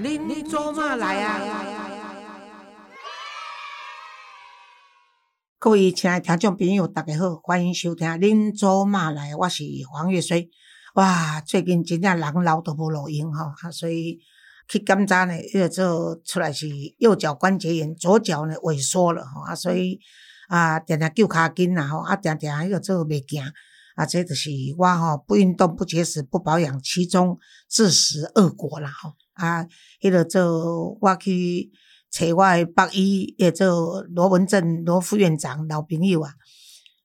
恁恁做嘛来啊？各位亲爱的听众朋友，大家好，欢迎收听《恁做嘛来》，我是黄月水。哇，最近真正人老都无路用吼，啊，所以去检查呢，迄个做出来是右脚关节炎，左脚呢萎缩了吼，啊，所以啊，定定救骹筋啦吼，啊，定定迄个做袂行。啊，这就是我吼不运动、不节食、不保养，其中自食恶果啦吼。啊，迄个做我去找我诶北医诶做罗文正罗副院长老朋友啊，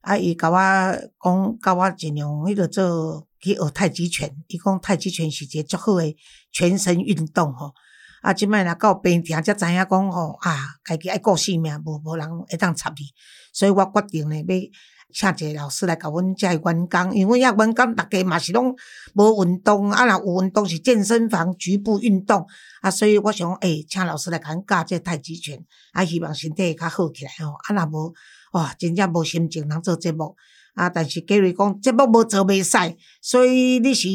啊，伊甲我讲，甲我尽量迄个做去学太极拳。伊讲太极拳是一个足好诶全身运动吼。啊，即摆若到病痛才知影讲吼啊，家己爱顾性命，无无人会当插你，所以我决定咧要。请一个老师来甲阮遮员工，因为遐员工逐家嘛是拢无运动，啊若有运动是健身房局部运动，啊，所以我想诶，请老师来甲阮教这太极拳，啊，希望身体会较好起来吼。啊，若无哇，真正无心情通做节目，啊，但是假如讲节目无做袂使，所以你是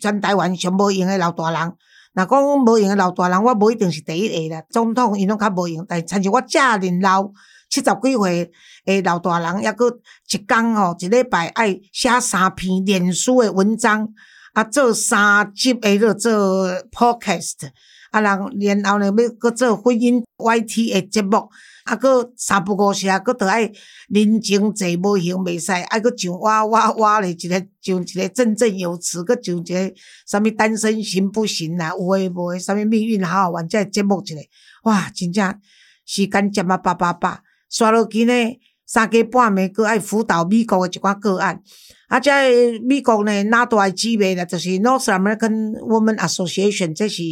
全台湾上无用诶老大人。若讲无用诶老大人，我无一定是第一个啦。总统伊拢较无用，但参像我遮尔老。七十几岁诶老大人，抑阁一工吼一礼拜爱写三篇脸书诶文章，啊做三集诶个做 podcast，啊然然后呢要阁做婚姻 YT 诶节目，啊阁三不五时啊阁着爱人情坐无闲袂使，啊阁上哇哇哇咧一个上一个振振有词，阁上一个啥物单身行不行啊？有诶无诶？啥物命运好好玩？这节目一个，哇，真正时间占啊八八八。刷落去呢，三更半暝，搁爱辅导美国诶一寡个案。啊，即美国呢，哪大诶姊妹呢，就是 North American Women Association，这是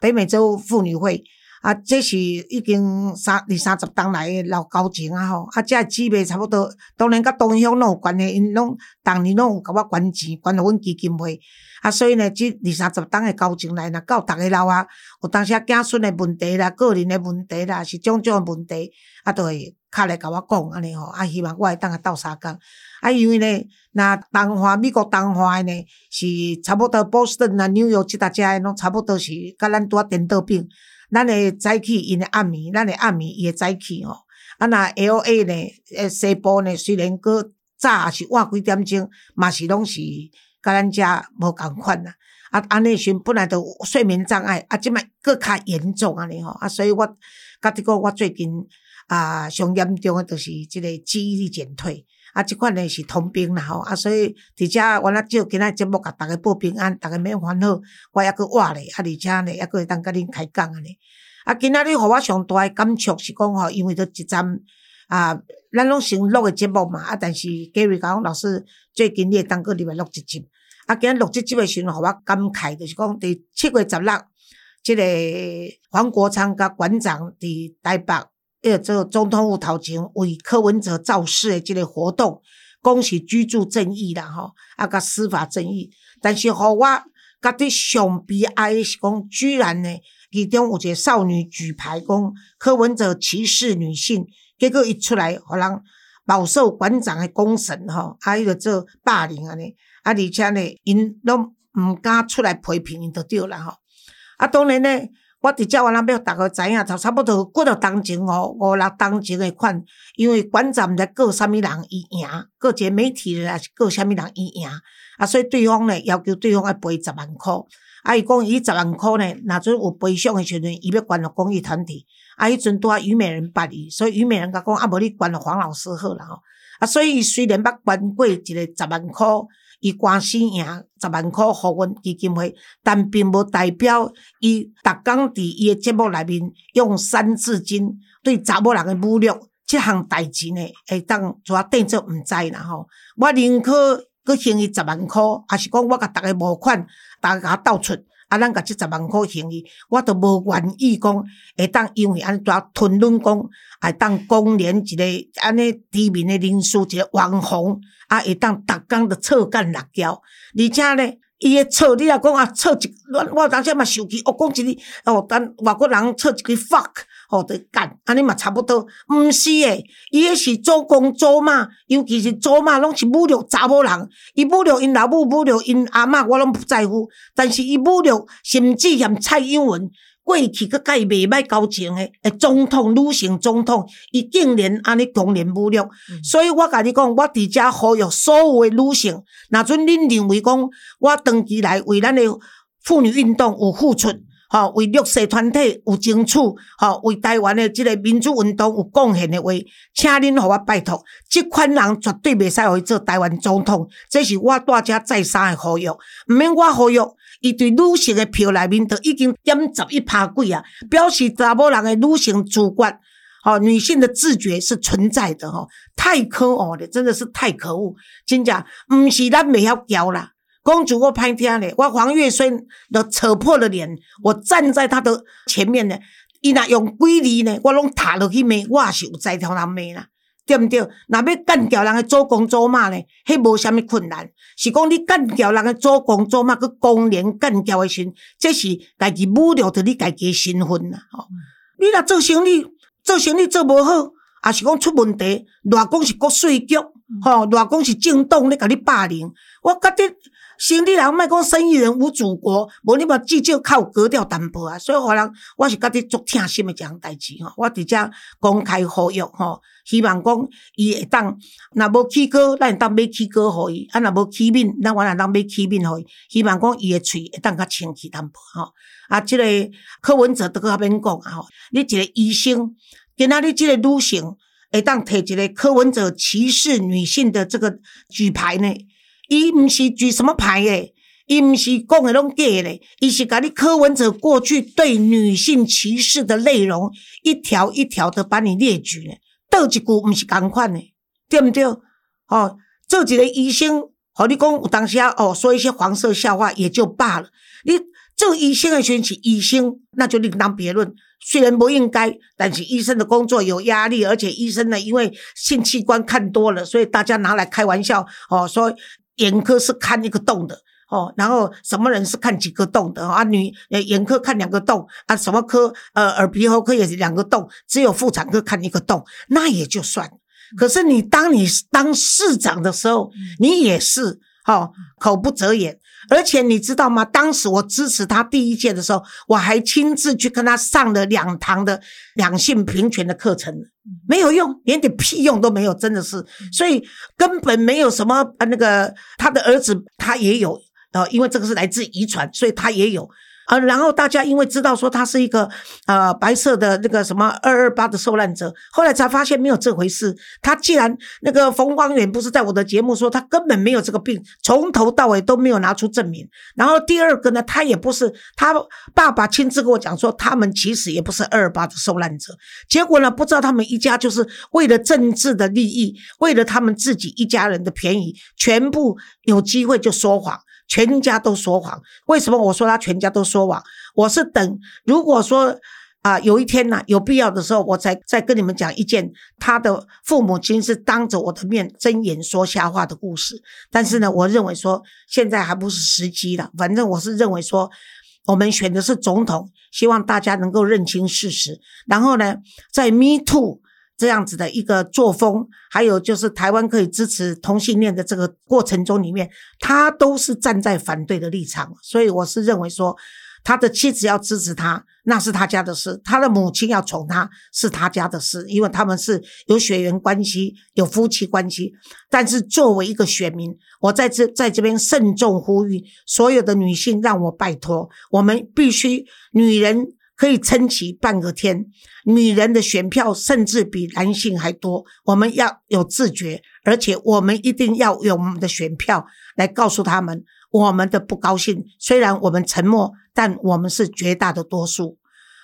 北美洲妇女会。啊，这是已经三二三十档来诶老交情啊吼。啊，遮姊妹差不多，当然甲东乡拢有关系，因拢逐年拢有甲我捐钱，捐互阮基金会。啊，所以呢，即二三十档诶交情来，若到逐个老啊，有当时啊子孙诶问题啦，个人诶问题啦，是种种诶问题，啊，都会。敲来甲我讲安尼吼，啊，希望我会当个斗相共。啊，因为呢，那东华美国东华诶呢，是差不多波士顿啊、纽约即搭遮诶，拢差不多是甲咱拄啊颠倒病。咱的早起，因的暗暝，咱的暗暝，伊会早起吼。啊，那 L A 呢，诶，西部呢，虽然搁早也是晚几点钟，嘛是拢是甲咱遮无共款啦。啊，安尼时本来都睡眠障碍，啊，即摆搁较严重安尼吼。啊，所以我甲即个我最近。啊，上严重诶，就是即个记忆力减退。啊，即款呢是通病啦吼。啊，所以伫遮我那照今仔节目甲逐个报平安，逐个免烦恼。我抑阁活咧，啊，而且呢，抑阁会当甲恁开讲安尼。啊，今仔日互我上大诶感触是讲吼，因为都一站啊，咱拢先录诶节目嘛。啊，但是 Gary 讲老师最近你会当个入来录一集。啊，今仔录一集诶时阵，互我感慨就是讲，伫七月十六，即个黄国昌甲馆长伫台北。诶，这个总统府头前为柯文哲造势诶，即个活动，讲是居住正义啦吼，啊，甲司法正义。但是，互我觉得上悲哀是讲，居然呢，其中有一个少女举牌讲柯文哲歧视女性，结果一出来，互人饱受馆长诶公审吼，啊，迄个做霸凌安尼，啊，而且呢，因拢毋敢出来批评，因就对啦吼。啊，当然呢。我直接我那要逐个知影，就差不多几落当前哦，五六当前诶款，因为馆长毋知告啥物人伊赢，告一个媒体人也是告啥物人伊赢，啊，所以对方呢要求对方要赔十万箍，啊，伊讲伊十万箍呢，若阵有赔偿诶时阵，伊要捐互公益团体，啊，迄阵拄啊虞美人捌伊，所以虞美人甲讲啊，无你捐互黄老师好啦吼，啊，所以伊虽然捌捐过一个十万箍。伊官司赢十万箍，互阮基金会，但并无代表伊逐工伫伊诶节目内面用三字经对查某人诶侮辱，即项代志呢，会当怎啊当做毋知啦吼。我宁可佮还伊十万箍，也是讲我甲逐个无款，逐个甲斗出。啊，咱甲即十万箍行伊，我都无愿意讲会当因为安怎吞论讲，会当公连一个安尼知名的人士，一个网红，啊，会当逐工都错干辣椒，而且呢，伊诶错，你若讲啊，错一，我当时嘛受气，我讲一个，哦，等外国人错一句 fuck。好得干，安尼嘛差不多。毋是诶，伊迄是做公做妈，尤其是做妈，拢是侮辱查某人。伊侮辱因老母，侮辱因阿嬷，我拢不在乎。但是伊侮辱，甚至嫌蔡英文过去佮甲伊袂歹交情诶，诶，总统女性总统，伊竟然安尼公然侮辱，所以我甲你讲，我伫遮呼吁所有诶女性，若准恁认为讲我长期来为咱诶妇女运动有付出。吼，为绿色团体有争取，吼，为台湾的即个民主运动有贡献的话，请恁互我拜托，即款人绝对袂使互伊做台湾总统。这是我大家再三的呼吁，毋免我呼吁，伊对女性的票内面都已经点十一趴几啊，表示查某人的女性主观，吼，女性的自觉是存在的，吼，太可恶了，真的是太可恶，真正毋是咱袂晓教啦。公主我拍听咧，我黄月孙都扯破了脸，我站在他的前面呢，伊若用规律呢，我拢踏落去骂，我是有在条人骂啦，对毋对？若要干掉人的祖公祖妈呢，迄无啥物困难，是讲你干掉人的祖公祖妈，佮公然干掉的时，这是家己侮辱着你家己的身份啦。吼，你若做生意，做生意做无好，也是讲出问题，偌讲是国税局，吼，偌讲是政党咧，甲你霸凌，我觉得。生意人莫讲生意人无祖国，无你嘛至少靠格调淡薄啊。所以，互人我是觉得足痛心的一项代志吼。我伫遮公开呼吁吼，希望讲伊会当，若无起歌，咱会当买起歌互伊；啊，若无起面，咱我来当买起面互伊。希望讲伊的喙会当较清气淡薄吼。啊，即个柯文哲都搁较免讲啊吼。你一个医生，今仔日即个女性会当摕一个柯文哲歧视女性的这个举牌呢？伊毋是举什么牌诶，伊毋是讲诶拢假咧，伊是甲你柯文哲过去对女性歧视的内容一条一条的把你列举咧，倒一句毋是共款诶，对毋对？哦，做一个医生，互你讲有当时啊，哦，说一些黄色笑话也就罢了。你做医生诶，选是医生，那就另当别论。虽然不应该，但是医生的工作有压力，而且医生呢，因为性器官看多了，所以大家拿来开玩笑哦，说。眼科是看一个洞的哦，然后什么人是看几个洞的啊？女眼科看两个洞啊，什么科呃耳鼻喉科也是两个洞，只有妇产科看一个洞，那也就算。可是你当你当市长的时候，你也是哦，口不择言。而且你知道吗？当时我支持他第一届的时候，我还亲自去跟他上了两堂的两性平权的课程，没有用，连点屁用都没有，真的是，所以根本没有什么呃，那个他的儿子他也有，呃，因为这个是来自遗传，所以他也有。啊，然后大家因为知道说他是一个呃白色的那个什么二二八的受难者，后来才发现没有这回事。他既然那个冯光远不是在我的节目说他根本没有这个病，从头到尾都没有拿出证明。然后第二个呢，他也不是他爸爸亲自跟我讲说，他们其实也不是二二八的受难者。结果呢，不知道他们一家就是为了政治的利益，为了他们自己一家人的便宜，全部有机会就说谎。全家都说谎，为什么我说他全家都说谎？我是等，如果说啊，有一天呢，有必要的时候，我才再跟你们讲一件他的父母亲是当着我的面睁眼说瞎话的故事。但是呢，我认为说现在还不是时机了。反正我是认为说，我们选的是总统，希望大家能够认清事实。然后呢，在 Me Too。这样子的一个作风，还有就是台湾可以支持同性恋的这个过程中里面，他都是站在反对的立场，所以我是认为说，他的妻子要支持他，那是他家的事；他的母亲要宠他，是他家的事，因为他们是有血缘关系、有夫妻关系。但是作为一个选民，我在这在这边慎重呼吁所有的女性，让我拜托，我们必须女人。可以撑起半个天，女人的选票甚至比男性还多。我们要有自觉，而且我们一定要用我们的选票来告诉他们我们的不高兴。虽然我们沉默，但我们是绝大的多数。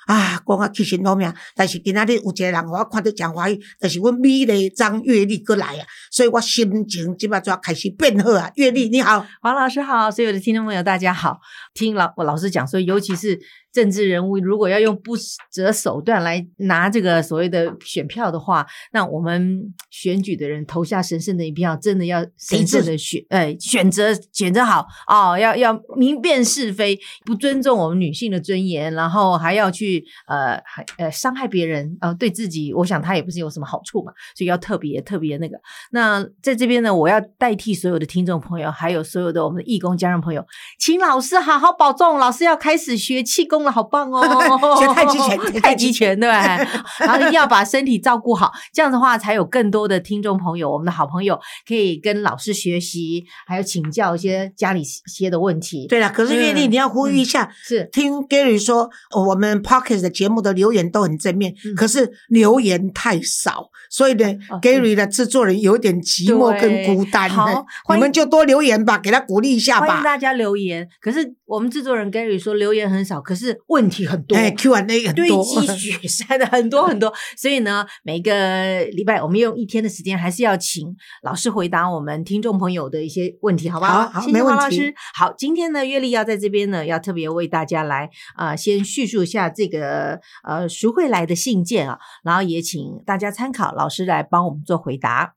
啊，讲啊，其实老命，但是今仔日有一个人，我看到讲话，就是阮美丽张月丽过来啊，所以我心情即摆就要开始变好啊。月丽你好，黄老师好，所有的听众朋友大家好。听老我老师讲说，尤其是。政治人物如果要用不择手段来拿这个所谓的选票的话，那我们选举的人投下神圣的一票，真的要神圣的选，哎，选择选择好哦，要要明辨是非，不尊重我们女性的尊严，然后还要去呃还呃伤害别人，呃对自己，我想他也不是有什么好处嘛，所以要特别特别那个。那在这边呢，我要代替所有的听众朋友，还有所有的我们的义工家人朋友，请老师好好保重，老师要开始学气功。了，好棒哦！学太极拳 太极拳对，然后一定要把身体照顾好，这样的话才有更多的听众朋友，我们的好朋友可以跟老师学习，还有请教一些家里一些的问题。对了，可是月丽，嗯你要呼吁一下，是听 Gary 说，呃我们 Pocket 的节目的留言都很正面，嗯可是留言太少，所以呢、哦 g a r y 的制作人有点寂寞跟孤单。对好你们就多留言吧，给他鼓励一下吧。欢迎大家留言。可是我们制作人 Gary 说留言很少，可是问题很多。哎，Q&A 很多堆多，积雪山的很多很多，所以呢，每个礼拜我们用一天的时间，还是要请老师回答我们听众朋友的一些问题，好不好好没问题黄老师。好，今天呢，月丽要在这边呢，要特别为大家来啊、呃先叙述一下这个呃赎回来的信件啊，然后也请大家参考老师来帮我们做回答。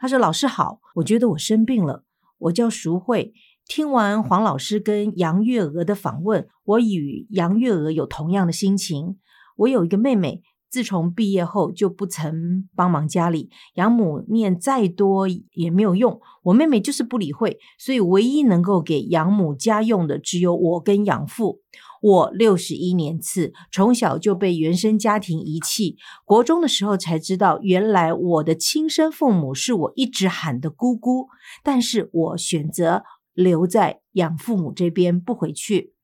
他说：“老师好，我觉得我生病了，我叫赎慧。听完黄老师跟杨月娥的访问，我与杨月娥有同样的心情。我有一个妹妹，自从毕业后就不曾帮忙家里，养母念再多也没有用，我妹妹就是不理会，所以唯一能够给养母家用的只有我跟养父。我六十一年次，从小就被原生家庭遗弃，国中的时候才知道，原来我的亲生父母是我一直喊的姑姑，但是我选择留在养父母这边不回去。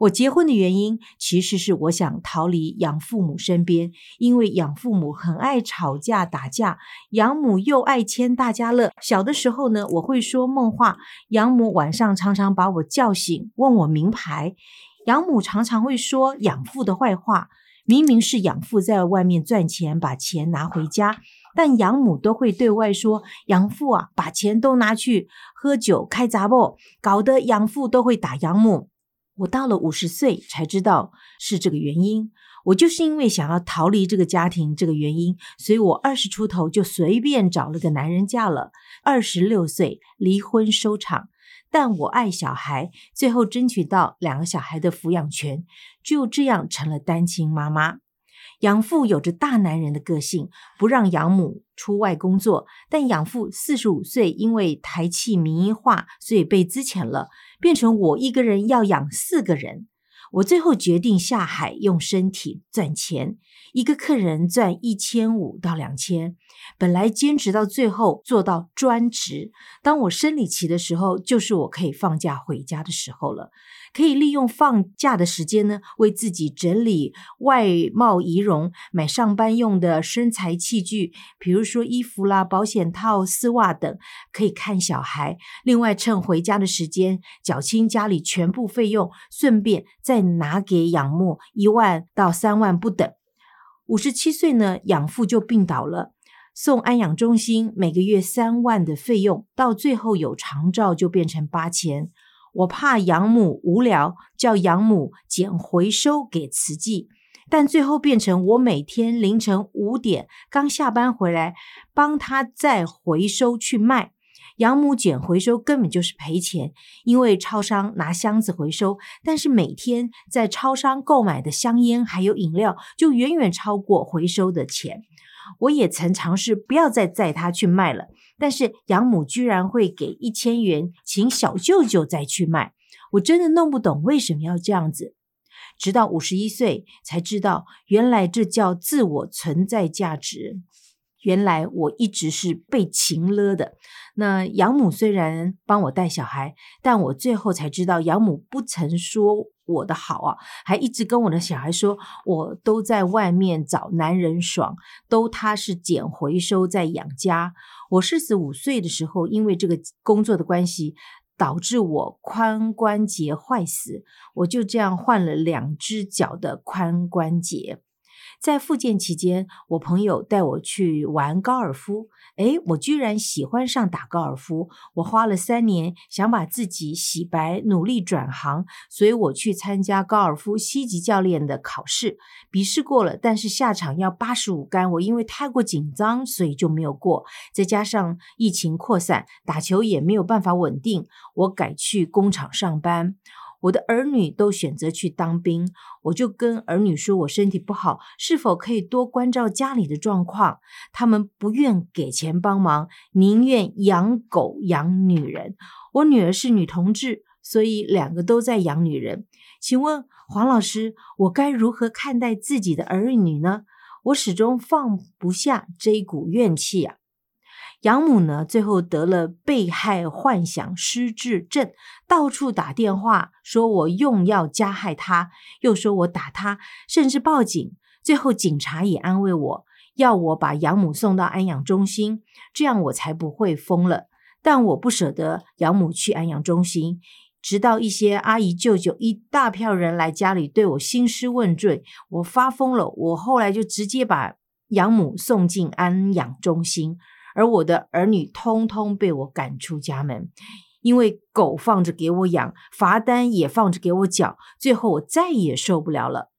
我结婚的原因其实是我想逃离养父母身边，因为养父母很爱吵架打架，养母又爱牵大家乐。小的时候呢，我会说梦话，养母晚上常常把我叫醒，问我名牌。养母常常会说养父的坏话，明明是养父在外面赚钱，把钱拿回家，但养母都会对外说养父啊，把钱都拿去喝酒开杂货，搞得养父都会打养母。我到了五十岁才知道是这个原因。我就是因为想要逃离这个家庭这个原因，所以我二十出头就随便找了个男人嫁了。二十六岁离婚收场，但我爱小孩，最后争取到两个小孩的抚养权，就这样成了单亲妈妈。养父有着大男人的个性，不让养母出外工作。但养父四十五岁，因为台气民营化，所以被资遣了，变成我一个人要养四个人。我最后决定下海用身体赚钱，一个客人赚一千五到两千。本来兼职到最后做到专职，当我生理期的时候，就是我可以放假回家的时候了。可以利用放假的时间呢，为自己整理外貌仪容，买上班用的身材器具，比如说衣服啦、保险套、丝袜等，可以看小孩。另外，趁回家的时间缴清家里全部费用，顺便再拿给养母一万到三万不等。五十七岁呢，养父就病倒了。送安养中心每个月三万的费用，到最后有长照就变成八千。我怕养母无聊，叫养母捡回收给慈济，但最后变成我每天凌晨五点刚下班回来，帮他再回收去卖。养母捡回收根本就是赔钱，因为超商拿箱子回收，但是每天在超商购买的香烟还有饮料就远远超过回收的钱。我也曾尝试不要再载他去卖了。但是养母居然会给一千元，请小舅舅再去卖，我真的弄不懂为什么要这样子。直到五十一岁才知道，原来这叫自我存在价值。原来我一直是被情勒的。那养母虽然帮我带小孩，但我最后才知道，养母不曾说我的好啊，还一直跟我的小孩说，我都在外面找男人爽，都他是捡回收在养家。我四十五岁的时候，因为这个工作的关系，导致我髋关节坏死，我就这样换了两只脚的髋关节。在复健期间，我朋友带我去玩高尔夫，诶，我居然喜欢上打高尔夫。我花了三年想把自己洗白，努力转行，所以我去参加高尔夫西级教练的考试，笔试过了，但是下场要八十五杆，我因为太过紧张，所以就没有过。再加上疫情扩散，打球也没有办法稳定，我改去工厂上班。我的儿女都选择去当兵，我就跟儿女说我身体不好，是否可以多关照家里的状况？他们不愿给钱帮忙，宁愿养狗养女人。我女儿是女同志，所以两个都在养女人。请问黄老师，我该如何看待自己的儿女呢？我始终放不下这一股怨气啊。养母呢，最后得了被害幻想失智症，到处打电话说我用药加害她，又说我打她，甚至报警。最后警察也安慰我，要我把养母送到安养中心，这样我才不会疯了。但我不舍得养母去安养中心，直到一些阿姨舅舅一大票人来家里对我兴师问罪，我发疯了。我后来就直接把养母送进安养中心。而我的儿女通通被我赶出家门，因为狗放着给我养，罚单也放着给我缴，最后我再也受不了了。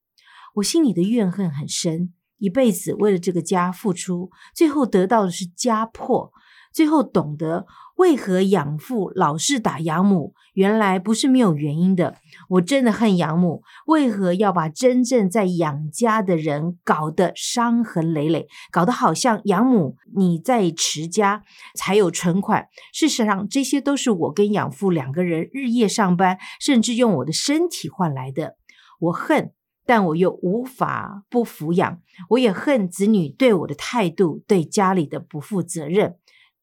我心里的怨恨很深，一辈子为了这个家付出，最后得到的是家破。最后懂得为何养父老是打养母，原来不是没有原因的。我真的恨养母，为何要把真正在养家的人搞得伤痕累累，搞得好像养母你在持家才有存款？事实上，这些都是我跟养父两个人日夜上班，甚至用我的身体换来的。我恨，但我又无法不抚养。我也恨子女对我的态度，对家里的不负责任。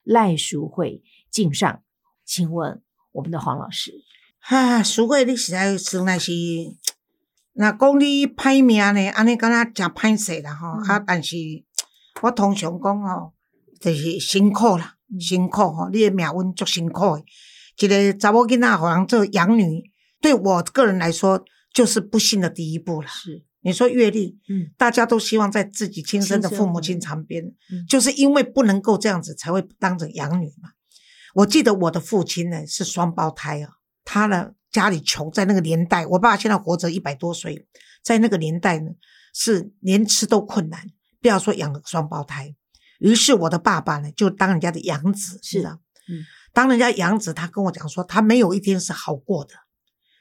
赖淑慧敬上，请问我们的黄老师，哈，淑慧，你实在生来是，那讲你歹命呢，安尼敢若诚歹势啦吼，啊，但是我通常讲吼，就是辛苦啦，辛苦吼，你的命运足辛苦的。一个查某囡仔互人做养女，对我个人来说，就是不幸的第一步了。是。你说阅历，嗯，大家都希望在自己亲生的父母亲旁边，就是因为不能够这样子，才会当着养女嘛。我记得我的父亲呢是双胞胎啊，他呢家里穷，在那个年代，我爸现在活着一百多岁，在那个年代呢是连吃都困难，不要说养个双胞胎。于是我的爸爸呢就当人家的养子，是啊，嗯，当人家养子，他跟我讲说，他没有一天是好过的，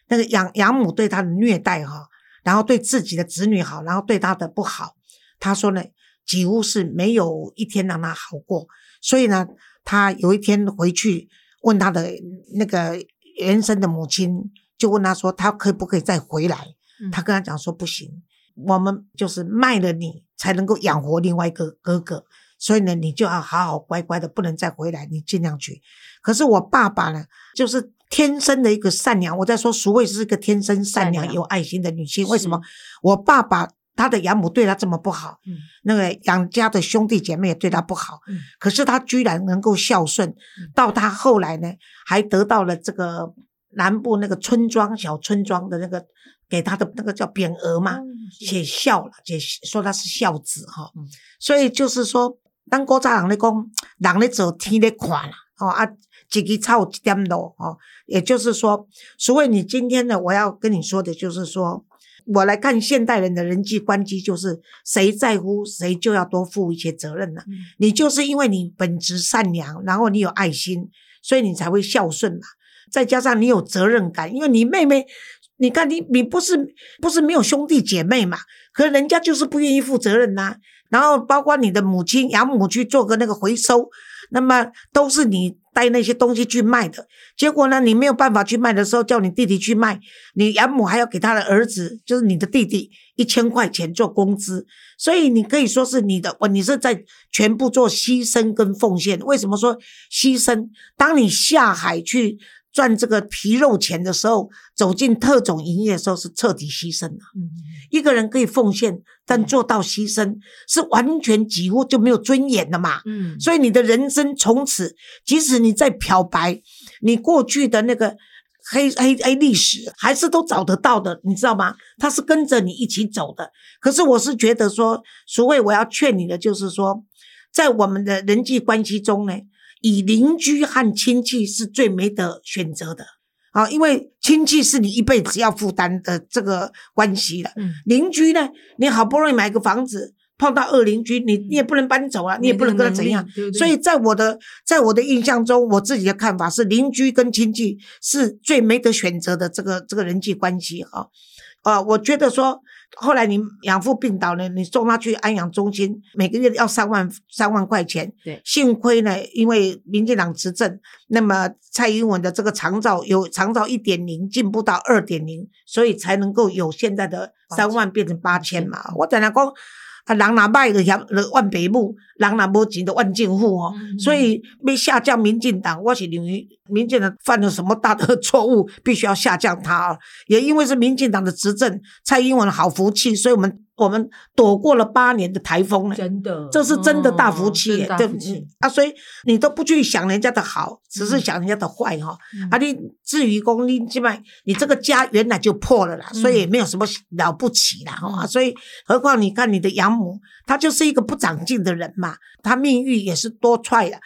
那个养养母对他的虐待哈。然后对自己的子女好，然后对他的不好，他说呢，几乎是没有一天让他好过。所以呢，他有一天回去问他的那个原生的母亲，就问他说，他可不可以再回来？他跟他讲说，不行，我们就是卖了你，才能够养活另外一个哥哥。所以呢，你就要好好乖乖的，不能再回来，你尽量去。可是我爸爸呢，就是天生的一个善良。我在说，淑慧是一个天生善良、有爱心的女性。为什么我爸爸他的养母对他这么不好？嗯，那个养家的兄弟姐妹也对他不好。嗯，可是他居然能够孝顺，到他后来呢，还得到了这个南部那个村庄小村庄的那个给他的那个叫匾额嘛，写孝了，写说他是孝子哈。所以就是说。当古早人咧讲，人咧做，天咧看啦，哦啊，一枝草一点露，哦，也就是说，所以你今天呢，我要跟你说的就是说，我来看现代人的人际关系，就是谁在乎谁就要多负一些责任了。你就是因为你本质善良，然后你有爱心，所以你才会孝顺嘛。再加上你有责任感，因为你妹妹，你看你你不是不是没有兄弟姐妹嘛，可人家就是不愿意负责任呐。然后包括你的母亲养母去做个那个回收，那么都是你带那些东西去卖的。结果呢，你没有办法去卖的时候，叫你弟弟去卖，你养母还要给他的儿子，就是你的弟弟一千块钱做工资。所以你可以说是你的，你是在全部做牺牲跟奉献。为什么说牺牲？当你下海去。赚这个皮肉钱的时候，走进特种营业的时候是彻底牺牲了。一个人可以奉献，但做到牺牲是完全几乎就没有尊严的嘛。嗯，所以你的人生从此，即使你在漂白，你过去的那个黑黑黑历史还是都找得到的，你知道吗？他是跟着你一起走的。可是我是觉得说，所谓我要劝你的，就是说，在我们的人际关系中呢。以邻居和亲戚是最没得选择的啊，因为亲戚是你一辈子要负担的这个关系了。邻居呢，你好不容易买个房子，碰到恶邻居，你你也不能搬走啊，你也不能跟他怎样。所以在我的在我的印象中，我自己的看法是，邻居跟亲戚是最没得选择的这个这个人际关系哈。啊，我觉得说后来你养父病倒了，你送他去安养中心，每个月要三万三万块钱。对，幸亏呢，因为民进党执政，那么蔡英文的这个长照有长照一点零进步到二点零，所以才能够有现在的三万变成八千嘛。我等下讲。啊，人若歹就嫌万爸母，人若无钱就万政府哦。所以要下降民进党，我是认为民进党犯了什么大的错误，必须要下降他。也因为是民进党的执政，蔡英文好福气，所以我们。我们躲过了八年的台风呢，真的，这是真的大福气，对不起？啊，所以你都不去想人家的好，只是想人家的坏哈。啊，你至于功你基本上你这个家原来就破了啦，所以也没有什么了不起啦哈。所以何况你看你的养母，她就是一个不长进的人嘛，她命运也是多舛的。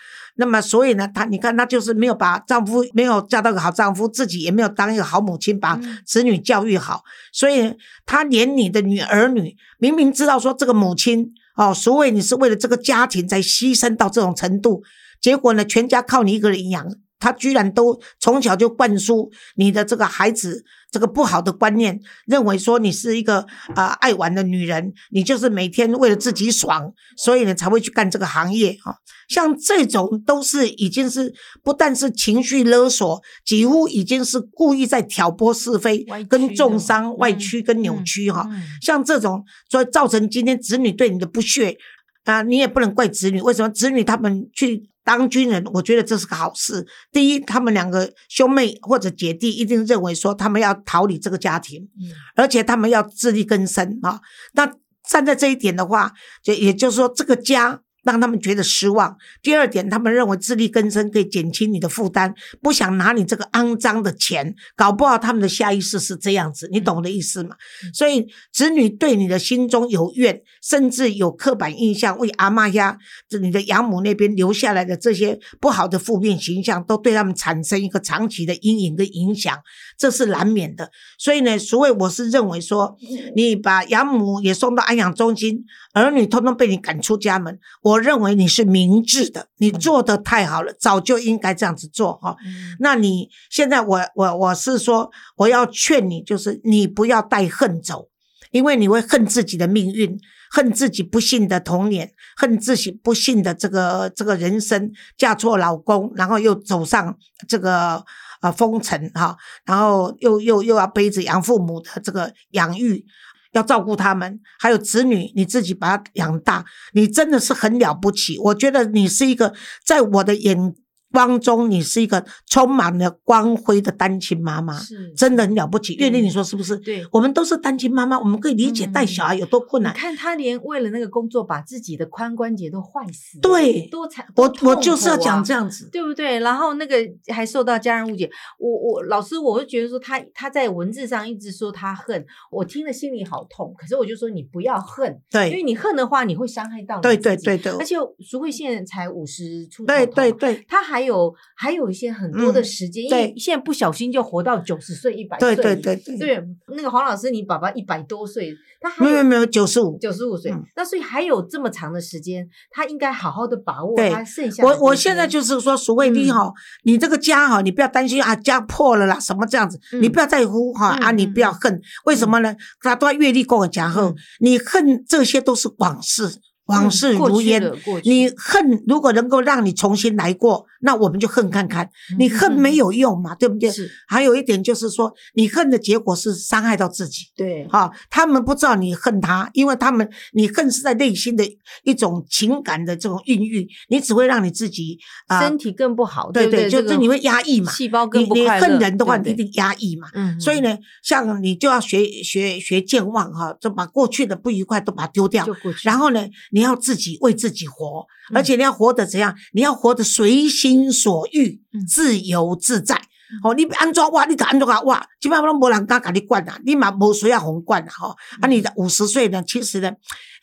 那么，所以呢，她你看，她就是没有把丈夫没有嫁到个好丈夫，自己也没有当一个好母亲，把子女教育好。所以，她连你的女儿女，明明知道说这个母亲哦，所谓你是为了这个家庭才牺牲到这种程度，结果呢，全家靠你一个人养。她居然都从小就灌输你的这个孩子这个不好的观念，认为说你是一个啊爱玩的女人，你就是每天为了自己爽，所以呢才会去干这个行业啊。像这种都是已经是不但是情绪勒索，几乎已经是故意在挑拨是非、跟重伤、歪曲跟扭曲哈。像这种，所以造成今天子女对你的不屑啊，你也不能怪子女，为什么子女他们去？当军人，我觉得这是个好事。第一，他们两个兄妹或者姐弟一定认为说，他们要逃离这个家庭，而且他们要自力更生啊。那站在这一点的话，就也就是说，这个家。让他们觉得失望。第二点，他们认为自力更生可以减轻你的负担，不想拿你这个肮脏的钱。搞不好他们的下意识是这样子，你懂我的意思吗？所以子女对你的心中有怨，甚至有刻板印象，为阿妈家、你的养母那边留下来的这些不好的负面形象，都对他们产生一个长期的阴影跟影响，这是难免的。所以呢，所以我是认为说，你把养母也送到安养中心，儿女通通被你赶出家门，我。我认为你是明智的，你做的太好了，早就应该这样子做哈。那你现在，我我我是说，我要劝你，就是你不要带恨走，因为你会恨自己的命运，恨自己不幸的童年，恨自己不幸的这个这个人生，嫁错老公，然后又走上这个啊风尘哈，然后又又又要背着养父母的这个养育。要照顾他们，还有子女，你自己把他养大，你真的是很了不起。我觉得你是一个，在我的眼。光中，你是一个充满了光辉的单亲妈妈，是真的很了不起。月丽，你说是不是？对，我们都是单亲妈妈，我们可以理解带小孩有多困难。看他连为了那个工作，把自己的髋关节都坏死，对，多惨。我我就是要讲这样子，对不对？然后那个还受到家人误解。我我老师，我会觉得说他他在文字上一直说他恨，我听了心里好痛。可是我就说你不要恨，对，因为你恨的话，你会伤害到对对对对。而且淑慧现在才五十出头，对对对，他还有还有。一些很多的时间，因为现在不小心就活到九十岁、一百岁。对对对对，那个黄老师，你爸爸一百多岁，他没有没有九十五，九十五岁，那所以还有这么长的时间，他应该好好的把握他剩下。我我现在就是说，所谓你哈，你这个家哈，你不要担心啊，家破了啦，什么这样子，你不要在乎哈啊，你不要恨，为什么呢？他都要阅历过我家后，你恨这些都是往事。往事如烟，你恨如果能够让你重新来过，那我们就恨看看。你恨没有用嘛，对不对？是。还有一点就是说，你恨的结果是伤害到自己。对。哈，他们不知道你恨他，因为他们你恨是在内心的一种情感的这种孕育，你只会让你自己啊身体更不好。对对，就是你会压抑嘛。细胞更不快乐。你恨人的话，你一定压抑嘛。嗯。所以呢，像你就要学学学健忘哈，就把过去的不愉快都把它丢掉。然后呢，你。你要自己为自己活，而且你要活得怎样？你要活得随心所欲、自由自在。哦，你安装哇，你就安装啊哇，基本上都没人敢给你管了，你嘛无需要红管了哈。啊，你的五十岁呢？其实呢，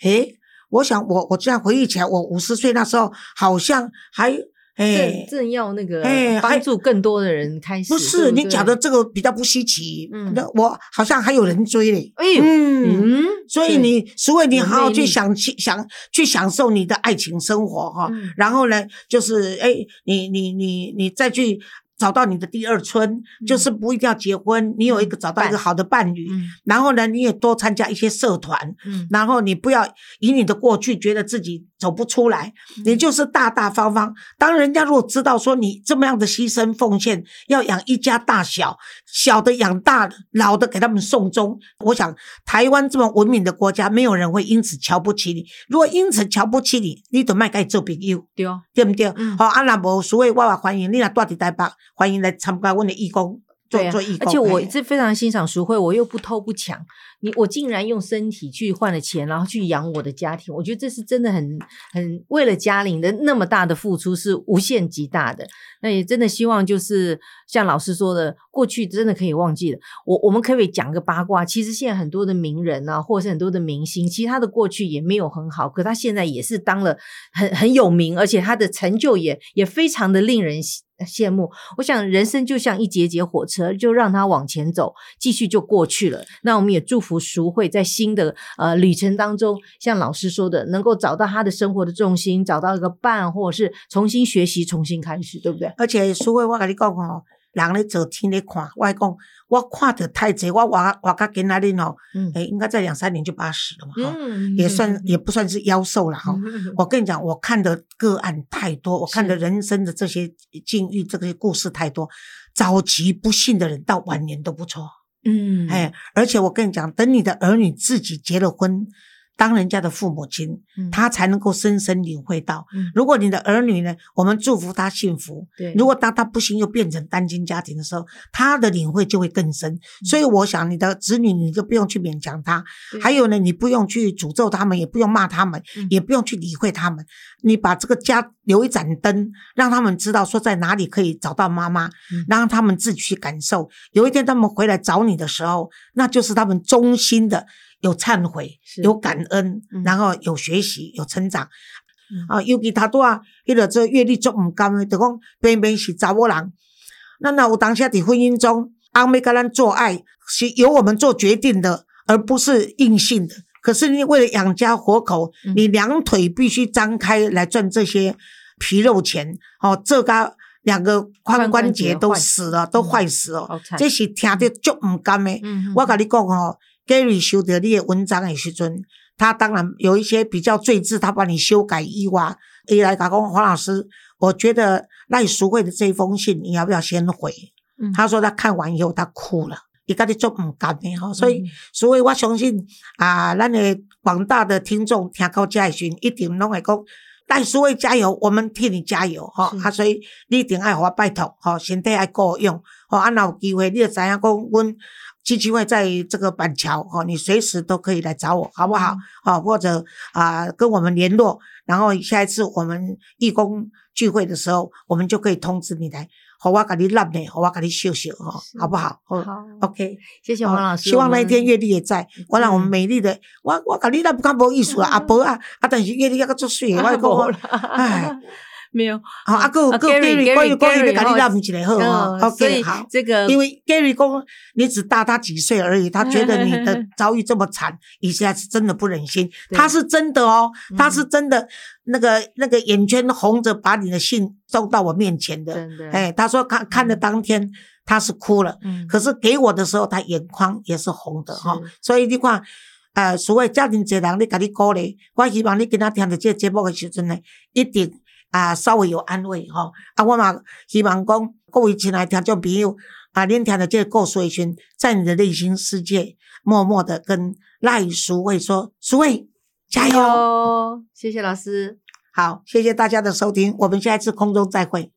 诶，我想我我这样回忆起来，我五十岁那时候好像还。正正要那个帮助更多的人开始，不是你讲的这个比较不稀奇。嗯，我好像还有人追嘞。哎呦，嗯，所以你，所以你好好去想去想去享受你的爱情生活哈。然后呢，就是哎，你你你你再去找到你的第二春，就是不一定要结婚，你有一个找到一个好的伴侣，嗯然后呢，你也多参加一些社团，嗯然后你不要以你的过去觉得自己走不出来，嗯你就是大大方方。当人家如果知道说你这么样的牺牲奉献，要养一家大小，小的养大了，老的给他们送终，我想台湾这么文明的国家，没有人会因此瞧不起你。如果因此瞧不起你，你都卖该做朋友。对哦，对不对？嗯好、啊，那无所谓，我也欢迎你若住伫台北，欢迎来参加我的义工，做、做义工。而且我嘿是非常欣赏淑慧，我又不偷不抢，你我竟然用身体去换了钱，然后去养我的家庭，我觉得这是真的很很为了家庭的那么大的付出是无限极大的。那也真的希望就是像老师说的，过去真的可以忘记了。我我们可不可以讲个八卦？其实现在很多的名人啊，或者是很多的明星，其实他的过去也没有很好，可他现在也是当了很很有名，而且他的成就也也非常的令人羡慕。我想人生就像一节节火车，就让它往前走，继续就过去了。那我们也祝福淑慧在新的呃旅程当中，像老师说的，能够找到他的生活的重心，找到一个伴，或者是重新学习、重新开始，对不对？而且淑慧我跟你讲哈，人咧做天咧看，我讲我看得太济，我活活到今仔日吼，嗯。诶、应该在两三年就八十了嘛，哈、嗯也算也不算是夭寿了哈。嗯我跟你讲，我看的个案太多，我看的人生的这些境遇、这些故事太多。早期不幸的人到晚年都不错，嗯，哎，而且我跟你讲，等你的儿女自己结了婚，当人家的父母亲，嗯他才能够深深领会到。嗯如果你的儿女呢，我们祝福他幸福。对，如果当他不幸又变成单亲家庭的时候，他的领会就会更深。所以我想，你的子女你就不用去勉强他，对还有呢，你不用去诅咒他们，也不用骂他们，嗯也不用去理会他们。你把这个家留一盏灯，让他们知道说在哪里可以找到妈妈，嗯让他们自己去感受。有一天他们回来找你的时候，那就是他们衷心的有忏悔、有感恩嗯，然后有学习、有成长。嗯啊，尤其他拄啊，迄个做阅历足毋甘的，就讲偏偏是查某人。咱若有当下伫婚姻中，翁要跟咱做爱，是由我们做决定的，而不是硬性的。可是你为了养家活口，嗯你两腿必须张开来赚这些皮肉钱，哦，这个两个髋关节都死了，都坏死了，这是听着足毋甘的。嗯我跟你讲哦，Gary 修的文章的时阵，他当然有一些比较罪字，他帮你修改以外，伊来讲黄老师，我觉得赖淑慧的这封信，你要不要先回？嗯他说他看完以后他哭了，伊甲你做唔甘的吼，所以嗯所以我相信啊，咱的广大的听众听到这的时，一定拢会讲。赖淑慧加油，我们替你加油吼！是啊，所以你一定爱互我拜托吼，身体爱够用吼。啊，若有机会，你就知影讲，阮基金会在这个板桥吼，你随时都可以来找我，好不好？好，或者啊、跟我们联络，然后下一次我们义工聚会的时候，我们就可以通知你来，好我给你揽呢，好我给你秀秀哈，好不好？哦好，OK，谢谢黄老师，希望那一天月历也在，我让我们美丽的，我我甲你那不较无意思啊，阿伯啊，啊，但是月历那个做水的，我讲，哎，没有好，啊，个啊个 Gary- 关于关于揽一个好嗯哈所以，OK，好。这个因为 Gary 公，你只大他几岁而已，他觉得你的 遭遇这么惨，以下是真的不忍心。他是真的哦，嗯他是真的那个那个眼圈红着，把你的信送到我面前的。哎，他说看看的当天他是哭了，嗯，可是给我的时候他眼眶也是红的哈、是所以你看。呃，所谓家庭侪人，你甲你鼓励，我希望你今仔听到这个节目的时阵呢，一定啊、稍微有安慰吼、啊，我嘛希望讲各位亲爱的听众朋友啊，恁听到这个故事的时阵，在你的内心世界，默默的跟赖淑慧说：“淑慧，加油！”油，谢谢老师。好，谢谢大家的收听，我们下一次空中再会。